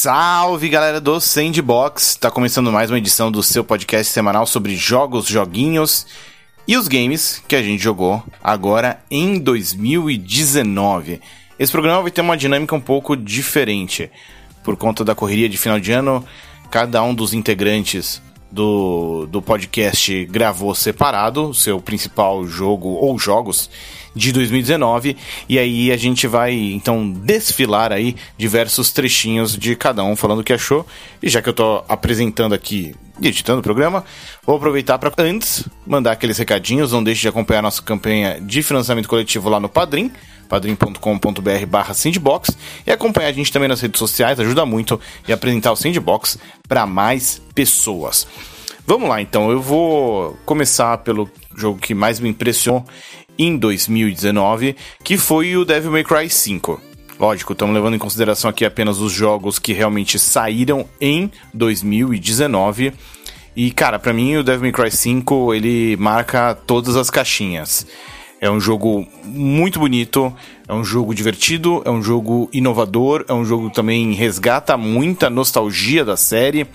Salve galera do Sandbox! Tá começando mais uma edição do seu podcast semanal sobre jogos, joguinhos e os games que a gente jogou agora em 2019. Esse programa vai ter uma dinâmica um pouco diferente. Por conta da correria de final de ano, cada um dos integrantes do, do podcast gravou separado o seu principal jogo ou jogos de 2019 e aí a gente vai então desfilar aí diversos trechinhos de cada um falando o que achou. E já que eu tô apresentando aqui e editando o programa, vou aproveitar para antes mandar aqueles recadinhos, não deixe de acompanhar nossa campanha de financiamento coletivo lá no Padrim padrim.com.br barra Sandbox. E acompanhar a gente também nas redes sociais, ajuda muito e apresentar o Sandbox para mais pessoas. Vamos lá então, eu vou começar pelo jogo que mais me impressionou em 2019, que foi o Devil May Cry 5. Lógico, estamos levando em consideração aqui apenas os jogos que realmente saíram em 2019. E, cara, para mim o Devil May Cry 5, ele marca todas as caixinhas. É um jogo muito bonito, é um jogo divertido, é um jogo inovador, é um jogo que também resgata muita nostalgia da série.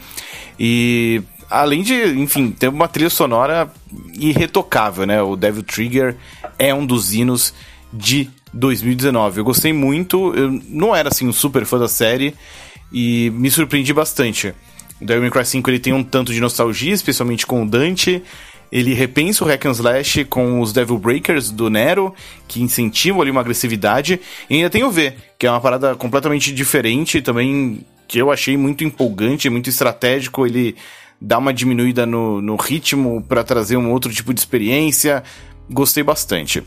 E além de, enfim, ter uma trilha sonora irretocável, né? O Devil Trigger é um dos hinos de 2019. Eu gostei muito, eu não era assim um super fã da série e me surpreendi bastante. O Devil May Cry 5 ele tem um tanto de nostalgia, especialmente com o Dante ele repensa o Hack and Slash com os Devil Breakers do Nero, que incentivam ali uma agressividade. E ainda tem o V, que é uma parada completamente diferente, também que eu achei muito empolgante, muito estratégico. Ele dá uma diminuída no, no ritmo para trazer um outro tipo de experiência. Gostei bastante.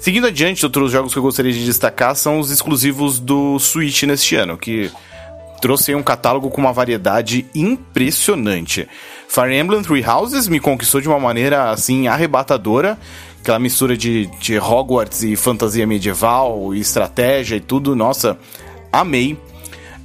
Seguindo adiante, outros jogos que eu gostaria de destacar são os exclusivos do Switch neste ano, que trouxe um catálogo com uma variedade impressionante. Fire Emblem Three Houses me conquistou de uma maneira assim arrebatadora. Aquela mistura de, de Hogwarts e fantasia medieval, e estratégia e tudo, nossa, amei.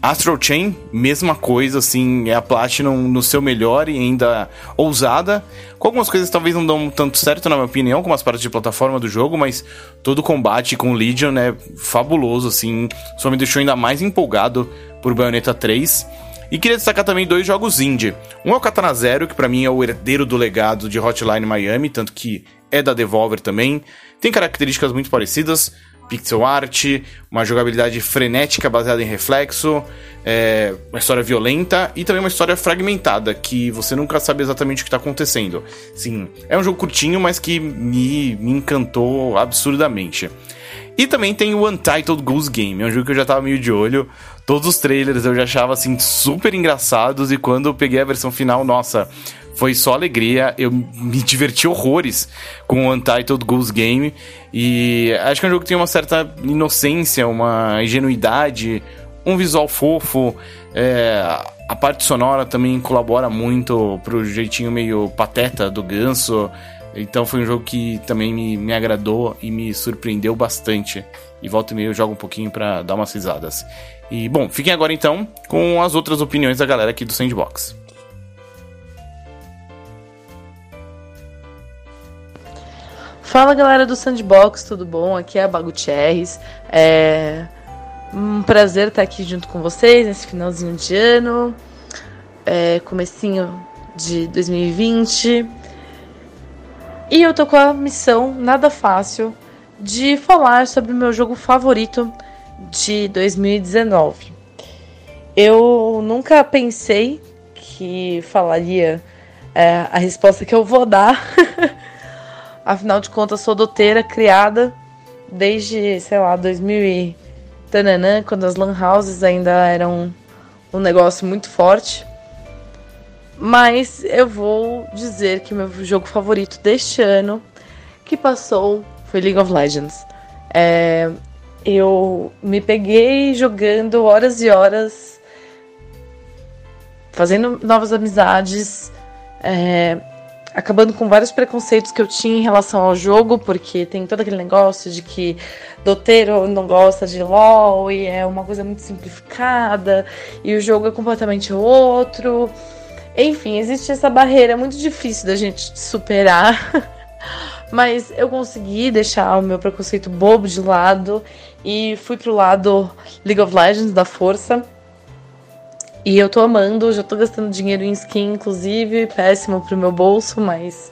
Astral Chain, mesma coisa, assim, é a Platinum no seu melhor e ainda ousada. Com algumas coisas talvez não dão tanto certo, na minha opinião, como as partes de plataforma do jogo, mas todo o combate com Legion é fabuloso, assim, só me deixou ainda mais empolgado por Bayonetta 3. E queria destacar também dois jogos indie. Um é o Katana Zero, que para mim é o herdeiro do legado de Hotline Miami, tanto que é da Devolver também. Tem características muito parecidas, pixel art, uma jogabilidade frenética baseada em reflexo, é, uma história violenta e também uma história fragmentada, que você nunca sabe exatamente o que está acontecendo. Sim, é um jogo curtinho, mas que me, me encantou absurdamente. E também tem o Untitled Goose Game, é um jogo que eu já tava meio de olho. Todos os trailers eu já achava assim super engraçados e quando eu peguei a versão final, nossa, foi só alegria. Eu me diverti horrores com o Untitled Goose Game e acho que é um jogo que tem uma certa inocência, uma ingenuidade, um visual fofo. É, a parte sonora também colabora muito pro jeitinho meio pateta do ganso. Então foi um jogo que também me, me agradou e me surpreendeu bastante. E volta e meia eu jogo um pouquinho para dar umas risadas. E bom, fiquem agora então com as outras opiniões da galera aqui do Sandbox. Fala galera do Sandbox, tudo bom? Aqui é a Bagucherres. É um prazer estar aqui junto com vocês nesse finalzinho de ano, é, comecinho de 2020. E eu tô com a missão nada fácil de falar sobre o meu jogo favorito de 2019. Eu nunca pensei que falaria é, a resposta que eu vou dar. Afinal de contas, sou doteira criada desde, sei lá, 2000 e tananã, quando as lan houses ainda eram um negócio muito forte. Mas eu vou dizer que meu jogo favorito deste ano que passou foi League of Legends. É, eu me peguei jogando horas e horas, fazendo novas amizades, é, acabando com vários preconceitos que eu tinha em relação ao jogo, porque tem todo aquele negócio de que doteiro não gosta de LOL e é uma coisa muito simplificada e o jogo é completamente outro. Enfim, existe essa barreira muito difícil da gente superar. Mas eu consegui deixar o meu preconceito bobo de lado e fui pro lado League of Legends da força. E eu tô amando, já tô gastando dinheiro em skin, inclusive, péssimo pro meu bolso, mas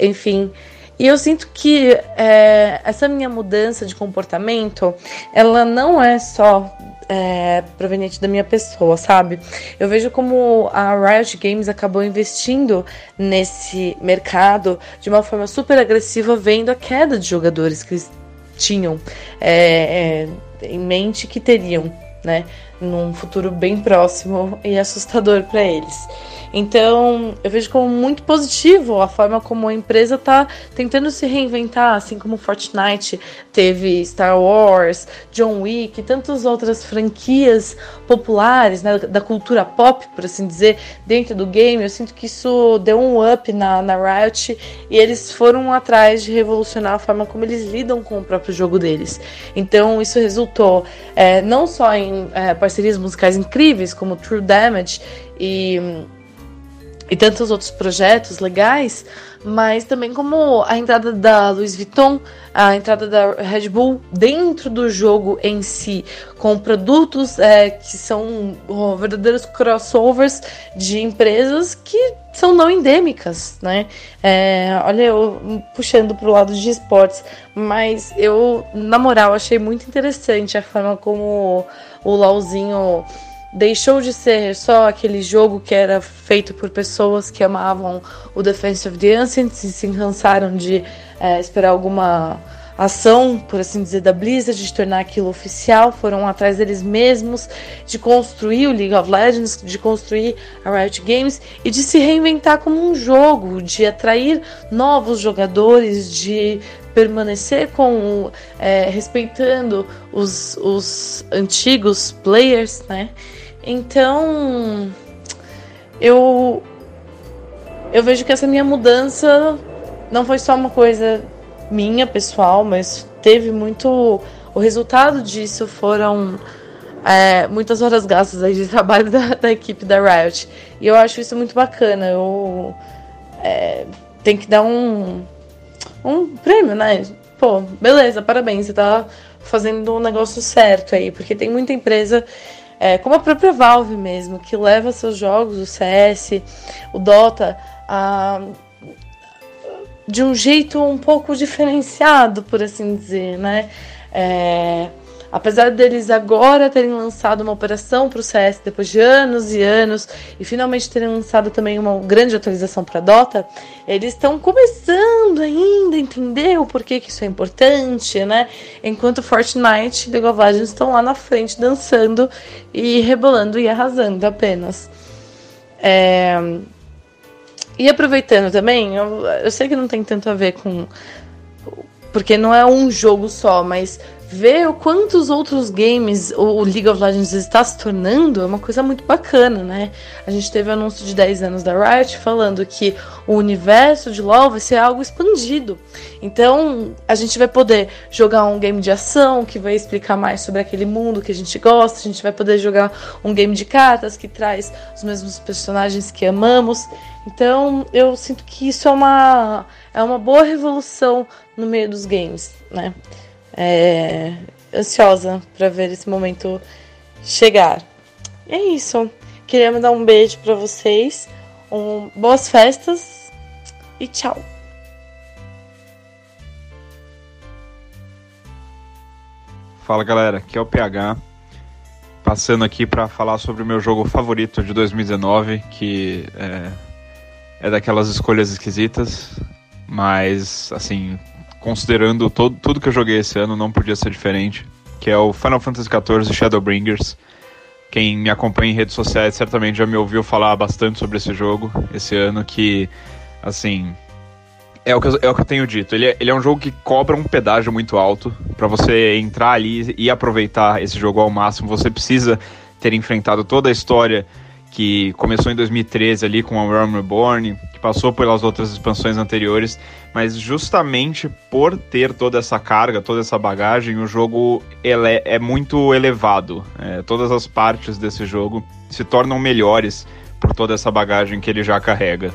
enfim. E eu sinto que é, essa minha mudança de comportamento, ela não é só é, proveniente da minha pessoa, sabe? Eu vejo como a Riot Games acabou investindo nesse mercado de uma forma super agressiva, vendo a queda de jogadores que eles tinham é, é em mente que teriam, né? Num futuro bem próximo e assustador para eles. Então, eu vejo como muito positivo a forma como a empresa está tentando se reinventar, assim como Fortnite teve Star Wars, John Wick e tantas outras franquias populares, né, da cultura pop, por assim dizer, dentro do game. Eu sinto que isso deu um up na, na Riot e eles foram atrás de revolucionar a forma como eles lidam com o próprio jogo deles. Então, isso resultou é, não só em é, parcerias musicais incríveis, como True Damage e e tantos outros projetos legais, mas também como a entrada da Louis Vuitton, a entrada da Red Bull dentro do jogo em si, com produtos é, que são oh, verdadeiros crossovers de empresas que são não endêmicas, né? É, olha, eu puxando para o lado de esportes, mas eu, na moral, achei muito interessante a forma como o LOLzinho deixou de ser só aquele jogo que era feito por pessoas que amavam o Defense of the Ancients e se cansaram de é, esperar alguma ação, por assim dizer, da Blizzard de tornar aquilo oficial, foram atrás deles mesmos, de construir o League of Legends, de construir a Riot Games e de se reinventar como um jogo, de atrair novos jogadores, de permanecer com é, respeitando os, os antigos players, né? Então, eu eu vejo que essa minha mudança não foi só uma coisa minha pessoal, mas teve muito o resultado disso foram é, muitas horas gastas aí de trabalho da, da, equipe da Riot e eu acho isso muito bacana. Eu é, tem que dar um um prêmio, né? Pô, beleza, parabéns, você tá fazendo um negócio certo aí, porque tem muita empresa é, como a própria Valve mesmo, que leva seus jogos, o CS, o Dota, a, de um jeito um pouco diferenciado, por assim dizer, né? É, Apesar deles agora terem lançado uma operação para o CS depois de anos e anos e finalmente terem lançado também uma grande atualização para Dota, eles estão começando ainda a entender o porquê que isso é importante, né? Enquanto Fortnite e League of Legends estão lá na frente dançando e rebolando e arrasando apenas. É... E aproveitando também, eu, eu sei que não tem tanto a ver com porque não é um jogo só, mas ver o quantos outros games o League of Legends está se tornando é uma coisa muito bacana, né? A gente teve o anúncio de 10 anos da Riot falando que o universo de LoL vai ser algo expandido. Então, a gente vai poder jogar um game de ação que vai explicar mais sobre aquele mundo que a gente gosta, a gente vai poder jogar um game de cartas que traz os mesmos personagens que amamos. Então, eu sinto que isso é uma é uma boa revolução no meio dos games, né? É, ansiosa para ver esse momento chegar. E é isso. Queria mandar um beijo para vocês, um, boas festas e tchau. Fala galera, aqui é o PH. Passando aqui para falar sobre o meu jogo favorito de 2019, que é, é daquelas escolhas esquisitas, mas assim, considerando todo, tudo que eu joguei esse ano, não podia ser diferente, que é o Final Fantasy XIV Shadowbringers. Quem me acompanha em redes sociais certamente já me ouviu falar bastante sobre esse jogo esse ano, que, assim, é o que eu, é o que eu tenho dito. Ele é, ele é um jogo que cobra um pedágio muito alto. para você entrar ali e aproveitar esse jogo ao máximo, você precisa ter enfrentado toda a história que começou em 2013 ali com a Realm Reborn, que passou pelas outras expansões anteriores, mas justamente por ter toda essa carga, toda essa bagagem, o jogo ele é muito elevado. É, todas as partes desse jogo se tornam melhores por toda essa bagagem que ele já carrega.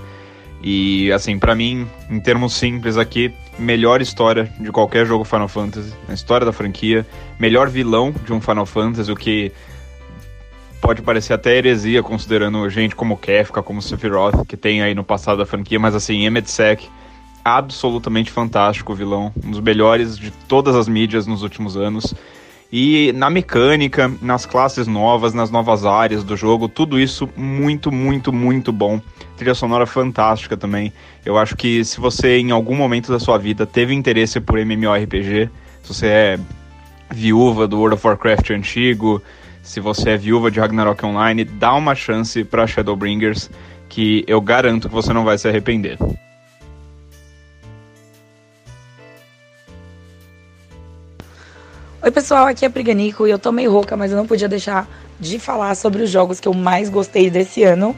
E assim, para mim, em termos simples aqui, melhor história de qualquer jogo Final Fantasy, a história da franquia, melhor vilão de um Final Fantasy, o que pode parecer até heresia, considerando gente como Kefka, como Sephiroth, que tem aí no passado da franquia, mas assim, Emmett Sek, absolutamente fantástico vilão, um dos melhores de todas as mídias nos últimos anos. E na mecânica, nas classes novas, nas novas áreas do jogo, tudo isso muito, muito, muito bom. Trilha sonora fantástica também. Eu acho que se você em algum momento da sua vida teve interesse por MMORPG, se você é viúva do World of Warcraft antigo, se você é viúva de Ragnarok Online, dá uma chance para Shadowbringers que eu garanto que você não vai se arrepender. Oi pessoal, aqui é a Priganico e eu tô meio rouca, mas eu não podia deixar de falar sobre os jogos que eu mais gostei desse ano.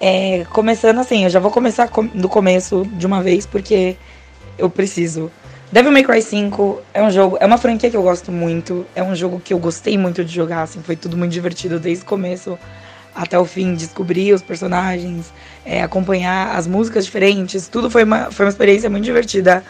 É, começando assim, eu já vou começar do começo de uma vez porque eu preciso. Devil May Cry 5 é um jogo, é uma franquia que eu gosto muito, é um jogo que eu gostei muito de jogar, assim, foi tudo muito divertido desde o começo até o fim, descobrir os personagens, é, acompanhar as músicas diferentes, tudo foi uma, foi uma experiência muito divertida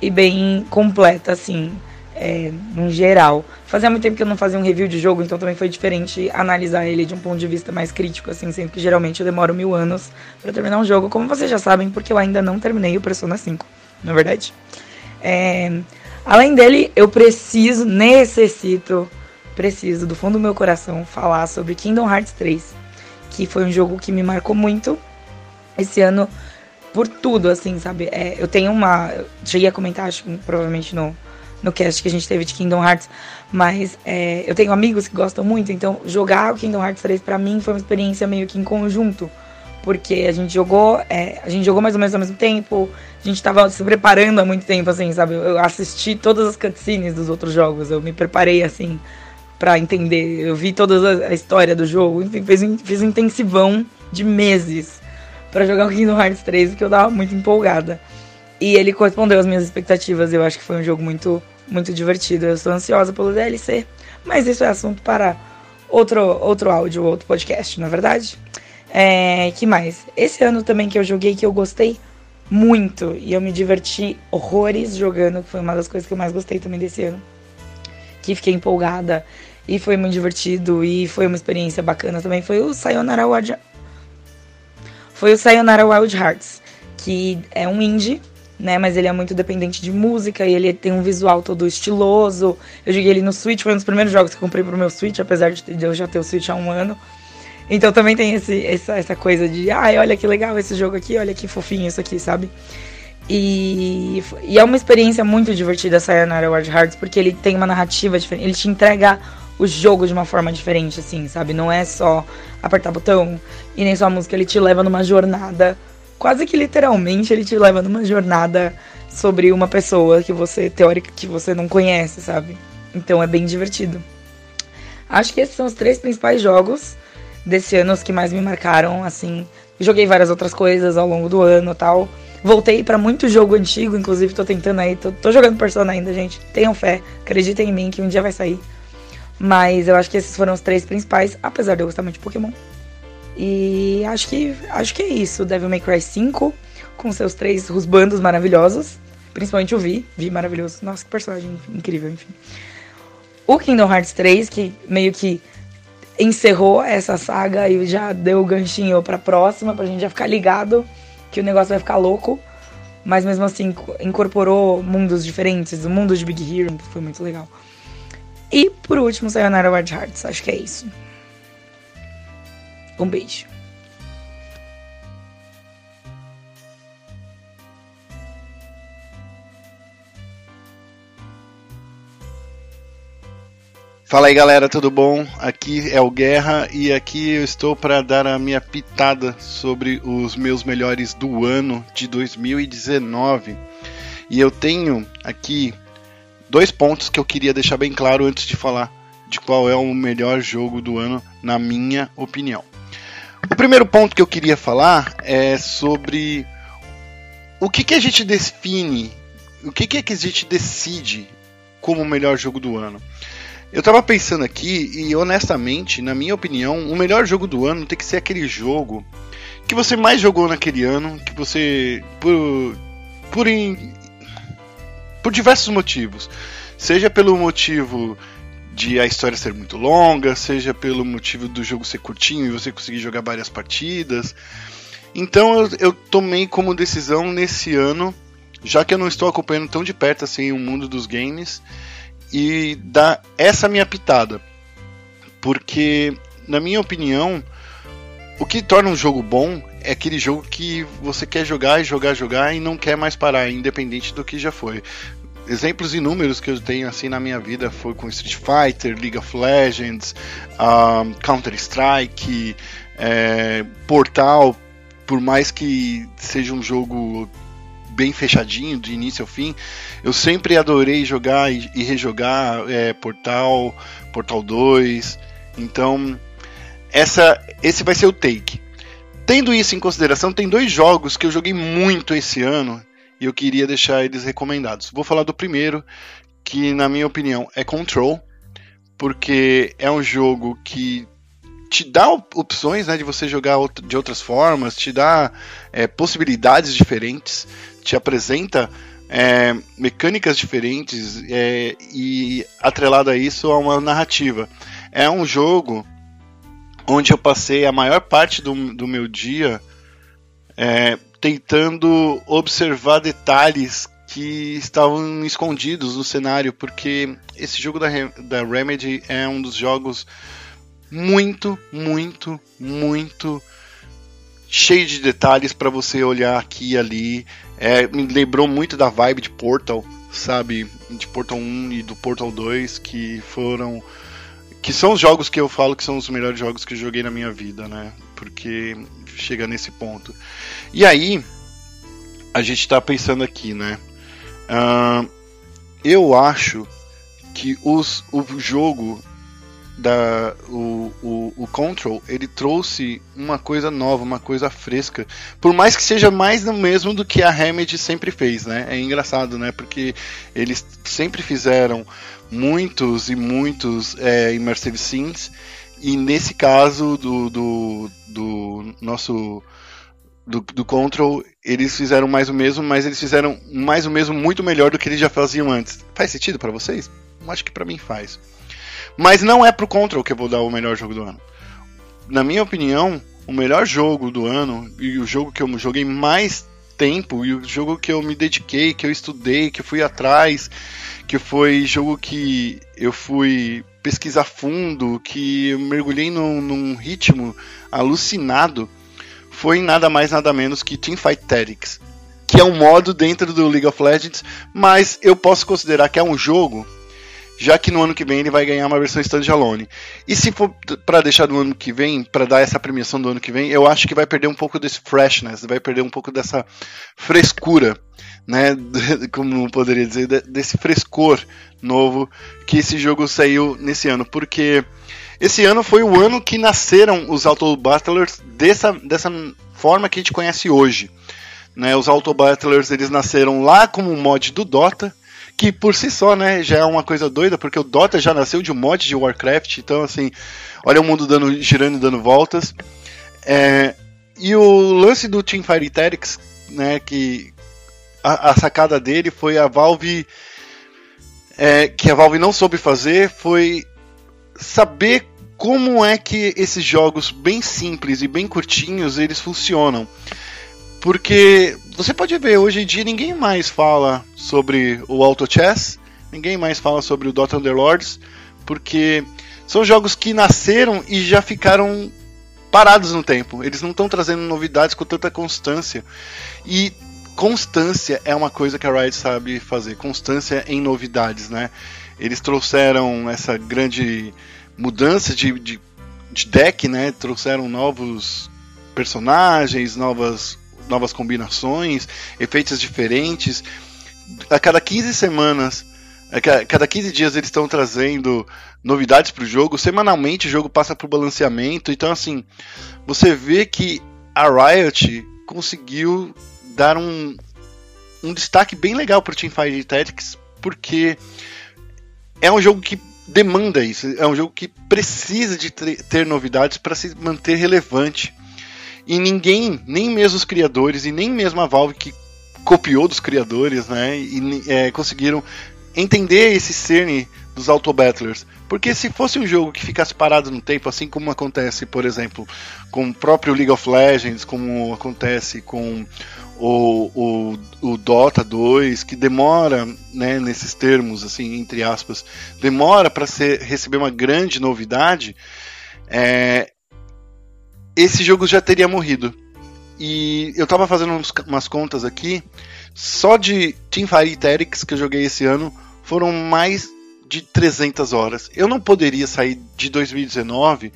e bem completa, assim é, no geral. Fazia muito tempo que eu não fazia um review de jogo, então também foi diferente analisar ele de um ponto de vista mais crítico, assim, sendo que geralmente eu demoro mil anos para terminar um jogo, como vocês já sabem, porque eu ainda não terminei o Persona 5, na é verdade. É, além dele, eu preciso, necessito, preciso do fundo do meu coração falar sobre Kingdom Hearts 3, que foi um jogo que me marcou muito esse ano por tudo, assim, sabe? É, eu tenho uma. Cheguei a comentar, acho provavelmente no, no cast que a gente teve de Kingdom Hearts, mas é, eu tenho amigos que gostam muito, então jogar o Kingdom Hearts 3 para mim foi uma experiência meio que em conjunto, porque a gente jogou, é, a gente jogou mais ou menos ao mesmo tempo, a gente tava se preparando há muito tempo, assim, sabe? Eu assisti todas as cutscenes dos outros jogos, eu me preparei assim para entender, eu vi toda a história do jogo, enfim, fiz, fiz um intensivão de meses para jogar o Kingdom Hearts 3, que eu tava muito empolgada. E ele correspondeu às minhas expectativas. Eu acho que foi um jogo muito, muito divertido. Eu estou ansiosa pelo DLC, mas isso é assunto para outro, outro áudio, outro podcast, na é verdade. É, que mais? Esse ano também que eu joguei que eu gostei muito e eu me diverti horrores jogando, que foi uma das coisas que eu mais gostei também desse ano. Que fiquei empolgada e foi muito divertido e foi uma experiência bacana também. Foi o Sayonara Wild Foi o Sayonara Wild Hearts, que é um indie né? Mas ele é muito dependente de música e ele tem um visual todo estiloso. Eu joguei ele no Switch, foi um dos primeiros jogos que eu comprei pro meu Switch, apesar de eu já ter o Switch há um ano. Então também tem esse, essa, essa coisa de, ai, olha que legal esse jogo aqui, olha que fofinho isso aqui, sabe? E, e é uma experiência muito divertida Sayonara Wild Hearts, porque ele tem uma narrativa diferente, ele te entrega o jogo de uma forma diferente, assim, sabe? Não é só apertar botão e nem só a música, ele te leva numa jornada quase que literalmente ele te leva numa jornada sobre uma pessoa que você, teórica, que você não conhece, sabe? Então é bem divertido. Acho que esses são os três principais jogos desse ano, os que mais me marcaram, assim. Joguei várias outras coisas ao longo do ano tal. Voltei para muito jogo antigo, inclusive tô tentando aí, tô, tô jogando Persona ainda, gente. Tenham fé, acreditem em mim que um dia vai sair. Mas eu acho que esses foram os três principais, apesar de eu gostar muito de Pokémon. E acho que, acho que é isso. Devil May Cry 5, com seus três rusbandos maravilhosos. Principalmente o Vi. Vi maravilhoso. Nossa, que personagem incrível, enfim. O Kingdom Hearts 3, que meio que encerrou essa saga e já deu o ganchinho pra próxima, pra gente já ficar ligado que o negócio vai ficar louco. Mas mesmo assim, incorporou mundos diferentes, o mundo de Big Hero, foi muito legal. E por último, Sayonara Wild Hearts. Acho que é isso. Um beijo. Fala aí galera, tudo bom? Aqui é o Guerra e aqui eu estou para dar a minha pitada sobre os meus melhores do ano de 2019. E eu tenho aqui dois pontos que eu queria deixar bem claro antes de falar de qual é o melhor jogo do ano, na minha opinião. O primeiro ponto que eu queria falar é sobre o que, que a gente define, o que, que, é que a gente decide como o melhor jogo do ano. Eu tava pensando aqui e honestamente, na minha opinião, o melhor jogo do ano tem que ser aquele jogo que você mais jogou naquele ano, que você por por, in, por diversos motivos, seja pelo motivo de a história ser muito longa, seja pelo motivo do jogo ser curtinho e você conseguir jogar várias partidas. Então eu, eu tomei como decisão nesse ano, já que eu não estou acompanhando tão de perto assim o mundo dos games, e dar essa minha pitada. Porque, na minha opinião, o que torna um jogo bom é aquele jogo que você quer jogar e jogar, jogar e não quer mais parar, independente do que já foi. Exemplos inúmeros que eu tenho assim na minha vida foi com Street Fighter, League of Legends, um, Counter Strike, é, Portal. Por mais que seja um jogo bem fechadinho, de início ao fim, eu sempre adorei jogar e, rejogar é, Portal, Portal 2. Então, essa, esse vai ser o take. Tendo isso em consideração, tem dois jogos que eu joguei muito esse ano e eu queria deixar eles recomendados. Vou falar do primeiro, que na minha opinião é Control, porque é um jogo que te dá opções né, de você jogar de outras formas, te dá é, possibilidades diferentes, te apresenta é, mecânicas diferentes é, e atrelado a isso a uma narrativa. É um jogo onde eu passei a maior parte do, do meu dia é, tentando observar detalhes que estavam escondidos no cenário, porque esse jogo da, da Remedy é um dos jogos muito, muito, muito cheio de detalhes para você olhar aqui e ali. É, me lembrou muito da vibe de Portal, sabe? De Portal 1 e do Portal 2, que foram que são os jogos que eu falo que são os melhores jogos que eu joguei na minha vida, né? Porque chega nesse ponto. E aí, a gente está pensando aqui, né? Uh, eu acho que os, o jogo da o, o, o, Control ele trouxe uma coisa nova, uma coisa fresca, por mais que seja mais do mesmo do que a Remedy sempre fez, né? É engraçado, né? Porque eles sempre fizeram muitos e muitos é, immersive scenes e nesse caso do, do, do nosso do, do Control, eles fizeram mais o mesmo, mas eles fizeram mais o mesmo muito melhor do que eles já faziam antes. Faz sentido para vocês? Acho que para mim faz. Mas não é pro Control que eu vou dar o melhor jogo do ano. Na minha opinião, o melhor jogo do ano e o jogo que eu joguei mais tempo e o jogo que eu me dediquei, que eu estudei, que eu fui atrás, que foi jogo que eu fui pesquisar fundo, que eu mergulhei num, num ritmo alucinado, foi nada mais nada menos que Teamfight Tactics, que é um modo dentro do League of Legends, mas eu posso considerar que é um jogo já que no ano que vem ele vai ganhar uma versão standalone. E se for para deixar do ano que vem, para dar essa premiação do ano que vem, eu acho que vai perder um pouco desse freshness, vai perder um pouco dessa frescura, né, como poderia dizer, desse frescor novo que esse jogo saiu nesse ano, porque esse ano foi o ano que nasceram os Auto Battlers dessa, dessa forma que a gente conhece hoje. Né, os Auto Battlers eles nasceram lá como um mod do Dota, que por si só, né, já é uma coisa doida, porque o Dota já nasceu de um mod de Warcraft, então assim, olha o mundo dando, girando e dando voltas. É, e o lance do Teamfight Tactics, né, que a, a, sacada dele foi a Valve é, que a Valve não soube fazer foi saber como é que esses jogos bem simples e bem curtinhos eles funcionam. Porque você pode ver, hoje em dia ninguém mais fala sobre o Auto Chess, ninguém mais fala sobre o Dota Underlords, porque são jogos que nasceram e já ficaram parados no tempo. Eles não estão trazendo novidades com tanta constância. E constância é uma coisa que a Riot sabe fazer, constância em novidades, né? Eles trouxeram essa grande mudança de, de, de deck, né? Trouxeram novos personagens, novas novas combinações, efeitos diferentes. A cada 15 semanas, a cada 15 dias eles estão trazendo novidades para o jogo. Semanalmente o jogo passa por balanceamento. Então, assim, você vê que a Riot conseguiu dar um, um destaque bem legal para o Teamfight Tactics, porque é um jogo que demanda isso, é um jogo que precisa de ter novidades para se manter relevante. E ninguém, nem mesmo os criadores e nem mesmo a Valve que copiou dos criadores, né, e é, conseguiram entender esse cerne dos Auto Battlers. Porque se fosse um jogo que ficasse parado no tempo, assim como acontece, por exemplo, com o próprio League of Legends, como acontece com o, o, o Dota 2, que demora, né, nesses termos, assim, entre aspas, demora para receber uma grande novidade, é, esse jogo já teria morrido. E eu tava fazendo uns, umas contas aqui, só de Teamfight Tactics que eu joguei esse ano foram mais de 300 horas. Eu não poderia sair de 2019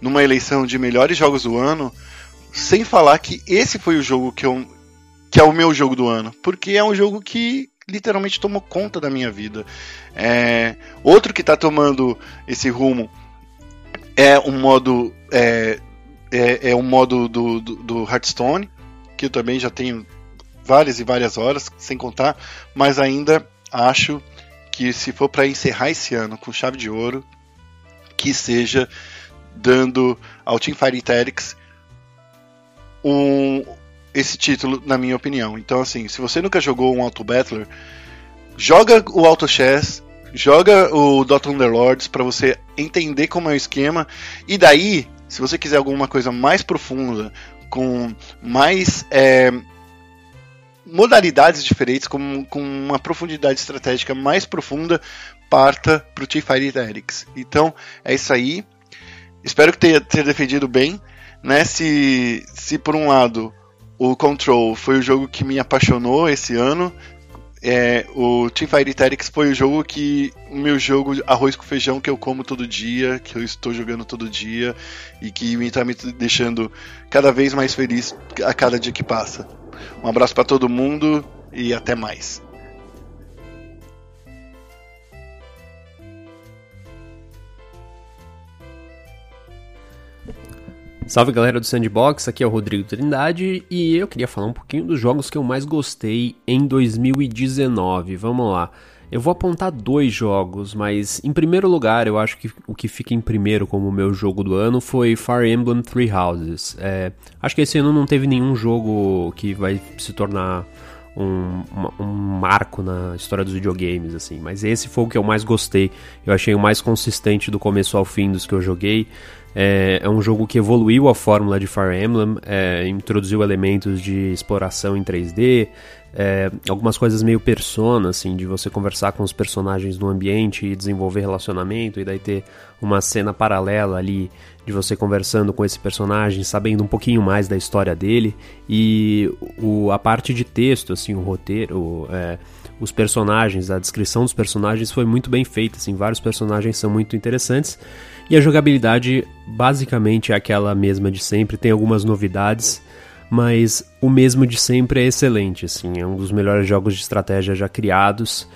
numa eleição de melhores jogos do ano sem falar que esse foi o jogo que eu que é o meu jogo do ano, porque é um jogo que literalmente tomou conta da minha vida. É, outro que está tomando esse rumo é um modo é, é, é um modo do, do, do Hearthstone, que eu também já tenho várias e várias horas, sem contar, mas ainda acho que se for para encerrar esse ano com chave de ouro, que seja dando ao Team Fighting Tactics um, esse título, na minha opinião. Então, assim, se você nunca jogou um Auto Battler, joga o Auto Chess, joga o Dota Underlords para você entender como é o esquema. E daí, se você quiser alguma coisa mais profunda, com mais é, modalidades diferentes, com, com uma profundidade estratégica mais profunda, parta para o Fighting Tactics. Então, é isso aí. Espero que tenha, tenha defendido bem. Né? Se, se por um lado o Control foi o jogo que me apaixonou esse ano. É, o Teamfight Tactics foi o jogo que o meu jogo arroz com feijão que eu como todo dia, que eu estou jogando todo dia e que está me deixando cada vez mais feliz a cada dia que passa. Um abraço para todo mundo e até mais. Salve galera do Sandbox, aqui é o Rodrigo Trindade e eu queria falar um pouquinho dos jogos que eu mais gostei em 2019. Vamos lá. Eu vou apontar dois jogos, mas em primeiro lugar, eu acho que o que fica em primeiro como meu jogo do ano foi Fire Emblem Three Houses. É, acho que esse ano não teve nenhum jogo que vai se tornar um, um, marco na história dos videogames, assim. Mas esse foi o que eu mais gostei. Eu achei o mais consistente do começo ao fim dos que eu joguei. É, é um jogo que evoluiu a fórmula de Fire Emblem, é, introduziu elementos de exploração em 3D, é, algumas coisas meio persona, assim, de você conversar com os personagens no ambiente e desenvolver relacionamento, e daí ter uma cena paralela ali de você conversando com esse personagem, sabendo um pouquinho mais da história dele, e o, a parte de texto, assim, o roteiro, é, os personagens, a descrição dos personagens foi muito bem feita, assim, vários personagens são muito interessantes. E a jogabilidade basicamente é aquela mesma de sempre, tem algumas novidades, mas o mesmo de sempre é excelente, assim, é um dos melhores jogos de estratégia já criados.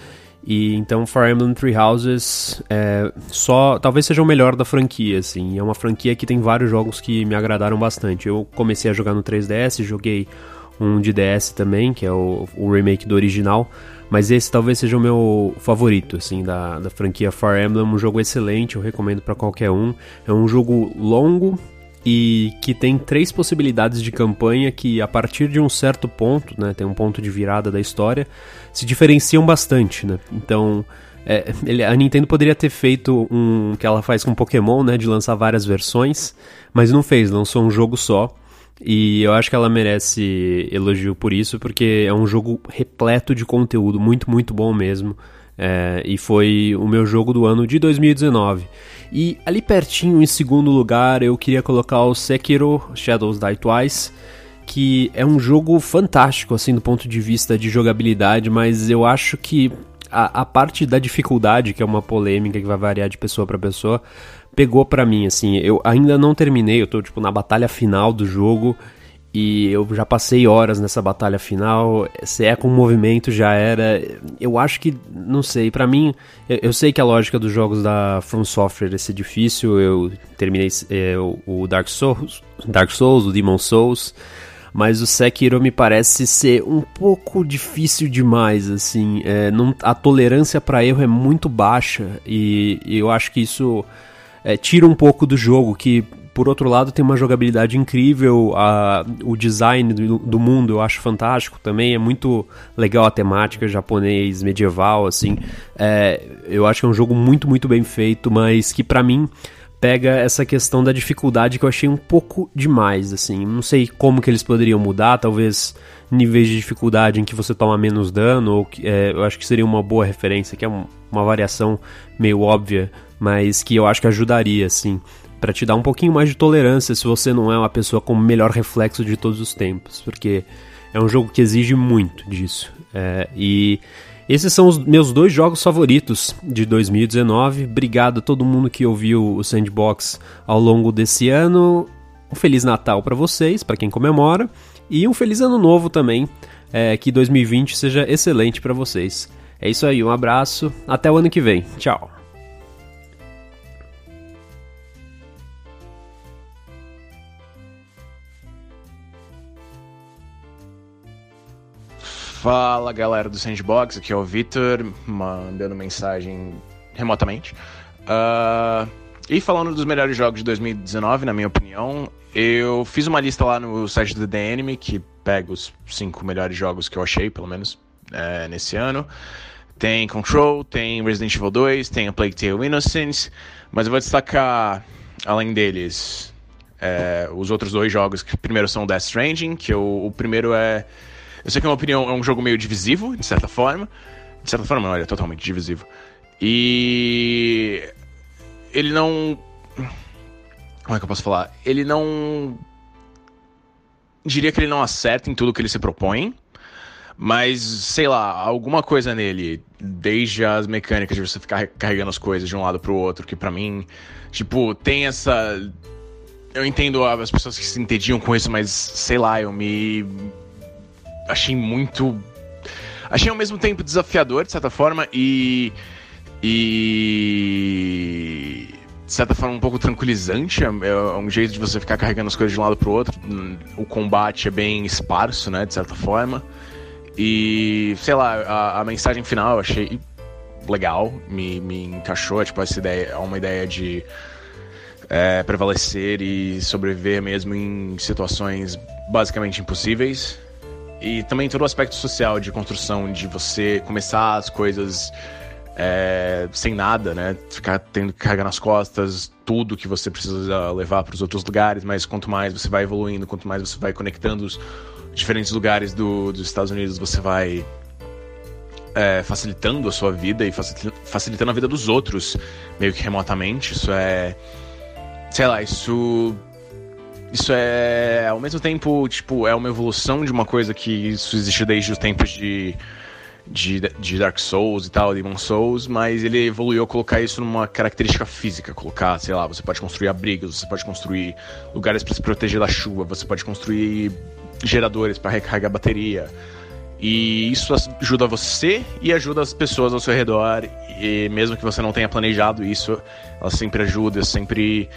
E então Fire Emblem Three Houses é só, talvez seja o melhor da franquia, assim. É uma franquia que tem vários jogos que me agradaram bastante. Eu comecei a jogar no 3DS, joguei um de DS também, que é o, o remake do original. Mas esse talvez seja o meu favorito, assim, da, da franquia Fire Emblem. Um jogo excelente, eu recomendo para qualquer um. É um jogo longo e que tem três possibilidades de campanha que, a partir de um certo ponto, né, tem um ponto de virada da história, se diferenciam bastante, né? Então, é, ele, a Nintendo poderia ter feito um que ela faz com Pokémon, né, de lançar várias versões, mas não fez, lançou um jogo só. E eu acho que ela merece elogio por isso, porque é um jogo repleto de conteúdo, muito, muito bom mesmo. É, e foi o meu jogo do ano de 2019. E ali pertinho, em segundo lugar, eu queria colocar o Sekiro Shadows Die Twice, que é um jogo fantástico, assim, do ponto de vista de jogabilidade, mas eu acho que a, a parte da dificuldade, que é uma polêmica que vai variar de pessoa para pessoa, pegou para mim, assim. Eu ainda não terminei, eu tô, tipo, na batalha final do jogo. E eu já passei horas nessa batalha final. Se é com movimento, já era. Eu acho que, não sei, para mim, eu, sei que a lógica dos jogos da From Software é ser difícil. Eu terminei é, o Dark Souls, Dark Souls, o Demon Souls. Mas o Sekiro me parece ser um pouco difícil demais, assim. É, não, a tolerância para erro é muito baixa. E, e eu acho que isso é, tira um pouco do jogo, que por outro lado, tem uma jogabilidade incrível, a, o design do, do, mundo eu acho fantástico também, é muito legal a temática japonês, medieval, assim. É, eu acho que é um jogo muito, muito bem feito, mas que para mim pega essa questão da dificuldade que eu achei um pouco demais, assim. Não sei como que eles poderiam mudar, talvez níveis de dificuldade em que você toma menos dano, ou que, é, eu acho que seria uma boa referência, que é um, uma variação meio óbvia, mas que eu acho que ajudaria, assim, para te dar um pouquinho mais de tolerância se você não é uma pessoa com o melhor reflexo de todos os tempos, porque é um jogo que exige muito disso. É, e esses são os meus dois jogos favoritos de 2019. Obrigado a todo mundo que ouviu o Sandbox ao longo desse ano. Um Feliz Natal para vocês, para quem comemora. E um Feliz Ano Novo também. É, que 2020 seja excelente para vocês. É isso aí, um abraço. Até o ano que vem. Tchau. Fala galera do Sandbox, aqui é o Vitor, mandando mensagem remotamente. Uh, e falando dos melhores jogos de 2019, na minha opinião, eu fiz uma lista lá no site do The Anime, que pega os cinco melhores jogos que eu achei, pelo menos, é, nesse ano. Tem Control, tem Resident Evil 2, tem A Plague Tale Innocence, mas eu vou destacar, além deles, é, os outros dois jogos, que primeiro são Death Stranding, que eu, o primeiro é eu sei que é uma opinião, é um jogo meio divisivo, de certa forma. De certa forma, não, ele é totalmente divisivo. E. Ele não. Como é que eu posso falar? Ele não. Diria que ele não acerta em tudo que ele se propõe. Mas, sei lá, alguma coisa nele, desde as mecânicas de você ficar carregando as coisas de um lado pro outro, que para mim, tipo, tem essa. Eu entendo as pessoas que se entendiam com isso, mas sei lá, eu me achei muito. Achei ao mesmo tempo desafiador, de certa forma, e. E. De certa forma, um pouco tranquilizante. É, é um jeito de você ficar carregando as coisas de um lado pro outro. O combate é bem esparso, né? De certa forma. E. Sei lá, a, a mensagem final eu achei legal, me, me encaixou. Tipo, essa ideia é uma ideia de. É, prevalecer e sobreviver mesmo em situações basicamente impossíveis. E também todo o aspecto social de construção, de você começar as coisas é, sem nada, né? Ficar tendo que carregar nas costas tudo que você precisa levar para os outros lugares, mas quanto mais você vai evoluindo, quanto mais você vai conectando os diferentes lugares do, dos Estados Unidos, você vai é, facilitando a sua vida e facilitando a vida dos outros, meio que remotamente. Isso é. Sei lá, isso isso é, ao mesmo tempo, tipo, é uma evolução de uma coisa que isso existe desde os tempos de, de, de Dark Souls e tal, Demon Souls, mas ele evoluiu a colocar isso numa característica física, colocar, sei lá, você pode construir abrigos, você pode construir lugares para se proteger da chuva, você pode construir geradores para recarregar a bateria. E isso ajuda você e ajuda as pessoas ao seu redor. E mesmo que você não tenha planejado isso, ela sempre ajuda, sempre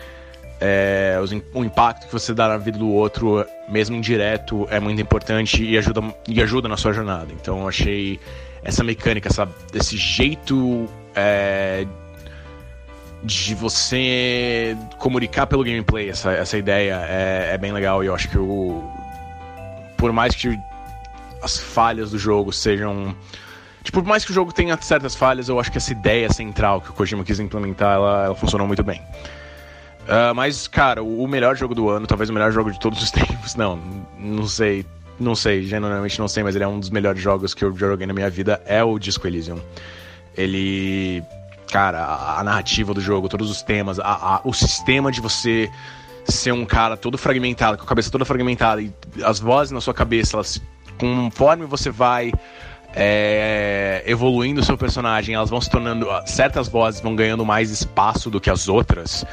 é, o impacto que você dá na vida do outro, mesmo indireto, é muito importante e ajuda, e ajuda na sua jornada. Então eu achei essa mecânica, essa, esse jeito é, de você comunicar pelo gameplay, essa, essa ideia é, é bem legal e eu acho que o, por mais que as falhas do jogo sejam. Tipo, por mais que o jogo tenha certas falhas, eu acho que essa ideia central que o Kojima quis implementar, ela, ela funcionou muito bem. Uh, mas, cara, o melhor jogo do ano, talvez o melhor jogo de todos os tempos, não, não sei, não sei, genuinamente não sei, mas ele é um dos melhores jogos que eu joguei na minha vida, é o Disco Elysium. Ele, cara, a, narrativa do jogo, todos os temas, a, a, o sistema de você ser um cara todo fragmentado, com a cabeça toda fragmentada, e as vozes na sua cabeça, elas, conforme você vai é, evoluindo o seu personagem, elas vão se tornando. Certas vozes vão ganhando mais espaço do que as outras.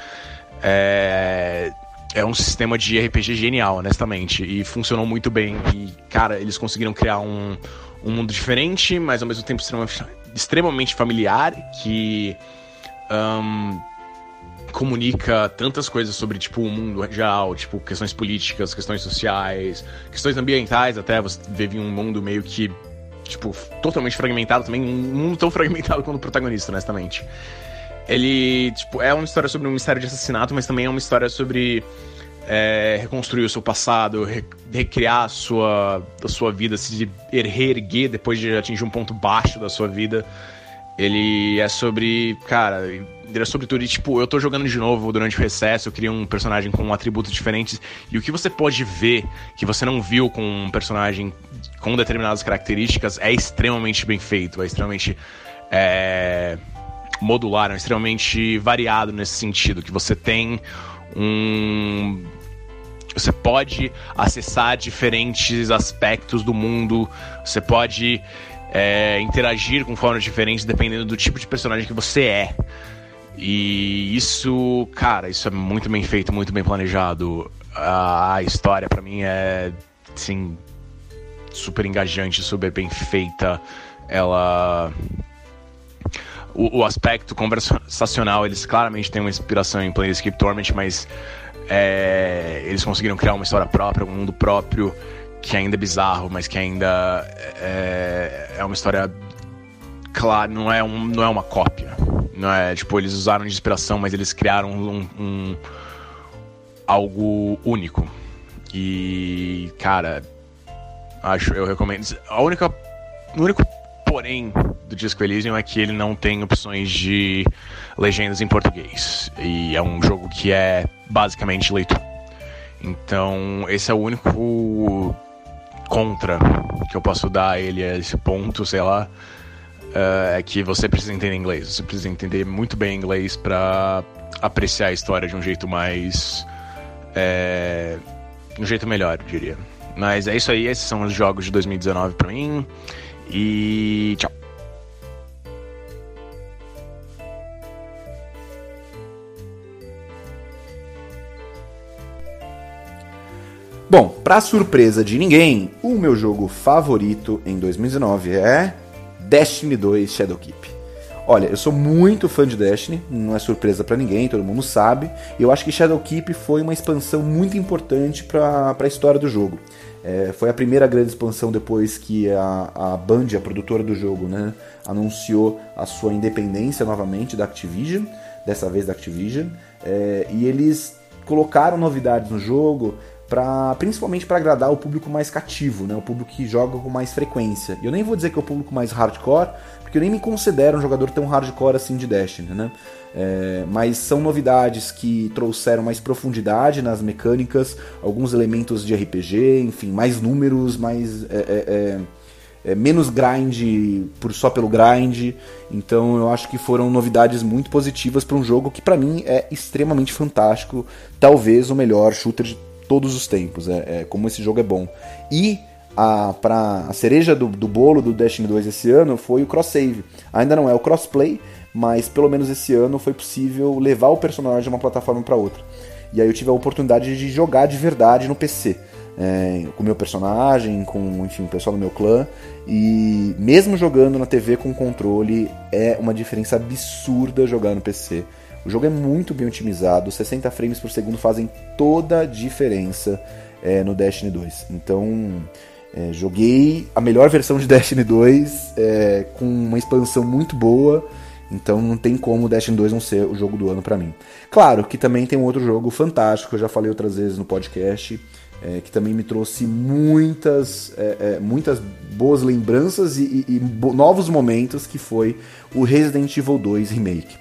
É, é um sistema de RPG genial, honestamente. E funcionou muito bem. E, cara, eles conseguiram criar um, um mundo diferente, mas ao mesmo tempo extremamente, familiar, que um, comunica tantas coisas sobre, tipo, o mundo real, tipo, questões políticas, questões sociais, questões ambientais até. Você vive um mundo meio que, tipo, totalmente fragmentado também. Um mundo tão fragmentado quanto o protagonista, honestamente. Ele, tipo, é uma história sobre um mistério de assassinato, mas também é uma história sobre é, reconstruir o seu passado, re recriar a sua, a sua vida, se reerguer depois de atingir um ponto baixo da sua vida. Ele é sobre, cara, ele é sobre tudo. E, tipo, eu tô jogando de novo durante o recesso, eu criei um personagem com atributos diferentes. E o que você pode ver que você não viu com um personagem com determinadas características é extremamente bem feito, é extremamente é, modular, é extremamente variado nesse sentido. Que você tem um. Você pode acessar diferentes aspectos do mundo, você pode é, interagir com formas diferentes dependendo do tipo de personagem que você é. E isso, cara, isso é muito bem feito, muito bem planejado. A história para mim é, sim, super engajante, super bem feita. Ela o, o, aspecto conversacional, eles claramente têm uma inspiração em Planescape Torment, mas é, eles conseguiram criar uma história própria, um mundo próprio que ainda é bizarro, mas que ainda é, é uma história claro, não é, um, não é uma cópia. Não é, tipo, eles usaram de inspiração, mas eles criaram um, um algo único. E, cara, acho, eu recomendo. A única, o único porém do Disco Elysium é que ele não tem opções de legendas em português. E é um jogo que é basicamente leitura. Então, esse é o único contra que eu posso dar a ele a esse ponto, sei lá, uh, é que você precisa entender inglês. Você precisa entender muito bem inglês para apreciar a história de um jeito mais. É, um jeito melhor, eu diria. Mas é isso aí, esses são os jogos de 2019 para mim. E tchau. Bom, para surpresa de ninguém, o meu jogo favorito em 2019 é Destiny 2 Shadowkeep. Olha, eu sou muito fã de Destiny, não é surpresa para ninguém, todo mundo sabe. Eu acho que Shadowkeep foi uma expansão muito importante para a história do jogo. É, foi a primeira grande expansão depois que a, a Band, a produtora do jogo, né, anunciou a sua independência novamente da Activision, dessa vez da Activision. É, e eles colocaram novidades no jogo, Pra, principalmente para agradar o público mais cativo, né? o público que joga com mais frequência. Eu nem vou dizer que é o público mais hardcore, porque eu nem me considero um jogador tão hardcore assim de Destiny, né? É, mas são novidades que trouxeram mais profundidade nas mecânicas, alguns elementos de RPG, enfim, mais números, mais. É, é, é é, menos grind por só pelo grind. Então eu acho que foram novidades muito positivas para um jogo que para mim é extremamente fantástico, talvez o melhor shooter de todos os tempos. É, é como esse jogo é bom. E a, pra, a cereja do, do bolo do Destiny 2 esse ano foi o cross-save. Ainda não é o crossplay, mas pelo menos esse ano foi possível levar o personagem de uma plataforma para outra. E aí eu tive a oportunidade de jogar de verdade no PC. É, com o meu personagem, com enfim, o pessoal do meu clã. E mesmo jogando na TV com controle, é uma diferença absurda jogar no PC. O jogo é muito bem otimizado, 60 frames por segundo fazem toda a diferença é, no Destiny 2. Então, é, joguei a melhor versão de Destiny 2 é, com uma expansão muito boa. Então não tem como o Destiny 2 não ser o jogo do ano para mim. Claro que também tem um outro jogo fantástico, que eu já falei outras vezes no podcast, é, que também me trouxe muitas, é, é, muitas boas lembranças e, e, e novos momentos, que foi o Resident Evil 2 Remake.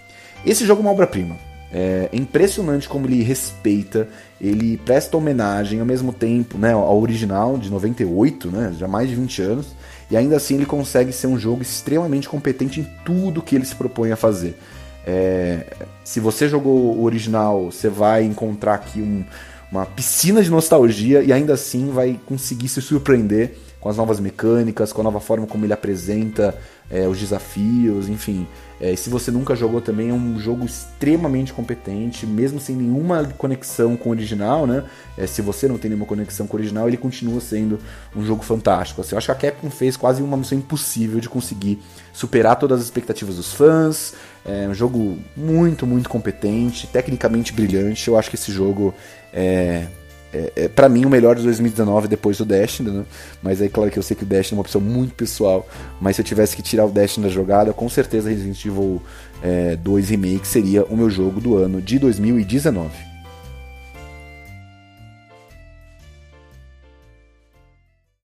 Esse jogo é uma obra-prima. É impressionante como ele respeita, ele presta homenagem ao mesmo tempo né, ao original de 98, né, já mais de 20 anos, e ainda assim ele consegue ser um jogo extremamente competente em tudo que ele se propõe a fazer. É, se você jogou o original, você vai encontrar aqui um, uma piscina de nostalgia e ainda assim vai conseguir se surpreender com as novas mecânicas, com a nova forma como ele apresenta é, os desafios, enfim. É, se você nunca jogou também, é um jogo extremamente competente, mesmo sem nenhuma conexão com o original, né? É, se você não tem nenhuma conexão com o original, ele continua sendo um jogo fantástico. Assim, eu acho que a Capcom fez quase uma missão impossível de conseguir superar todas as expectativas dos fãs. É um jogo muito, muito competente, tecnicamente brilhante. Eu acho que esse jogo é, é, é para mim o melhor de 2019 depois do Destiny, né? Mas aí claro que eu sei que o Destiny é uma opção muito pessoal, mas se eu tivesse que tirar o Destiny da jogada, com certeza Resident Evil é, 2 Remake seria o meu jogo do ano de 2019.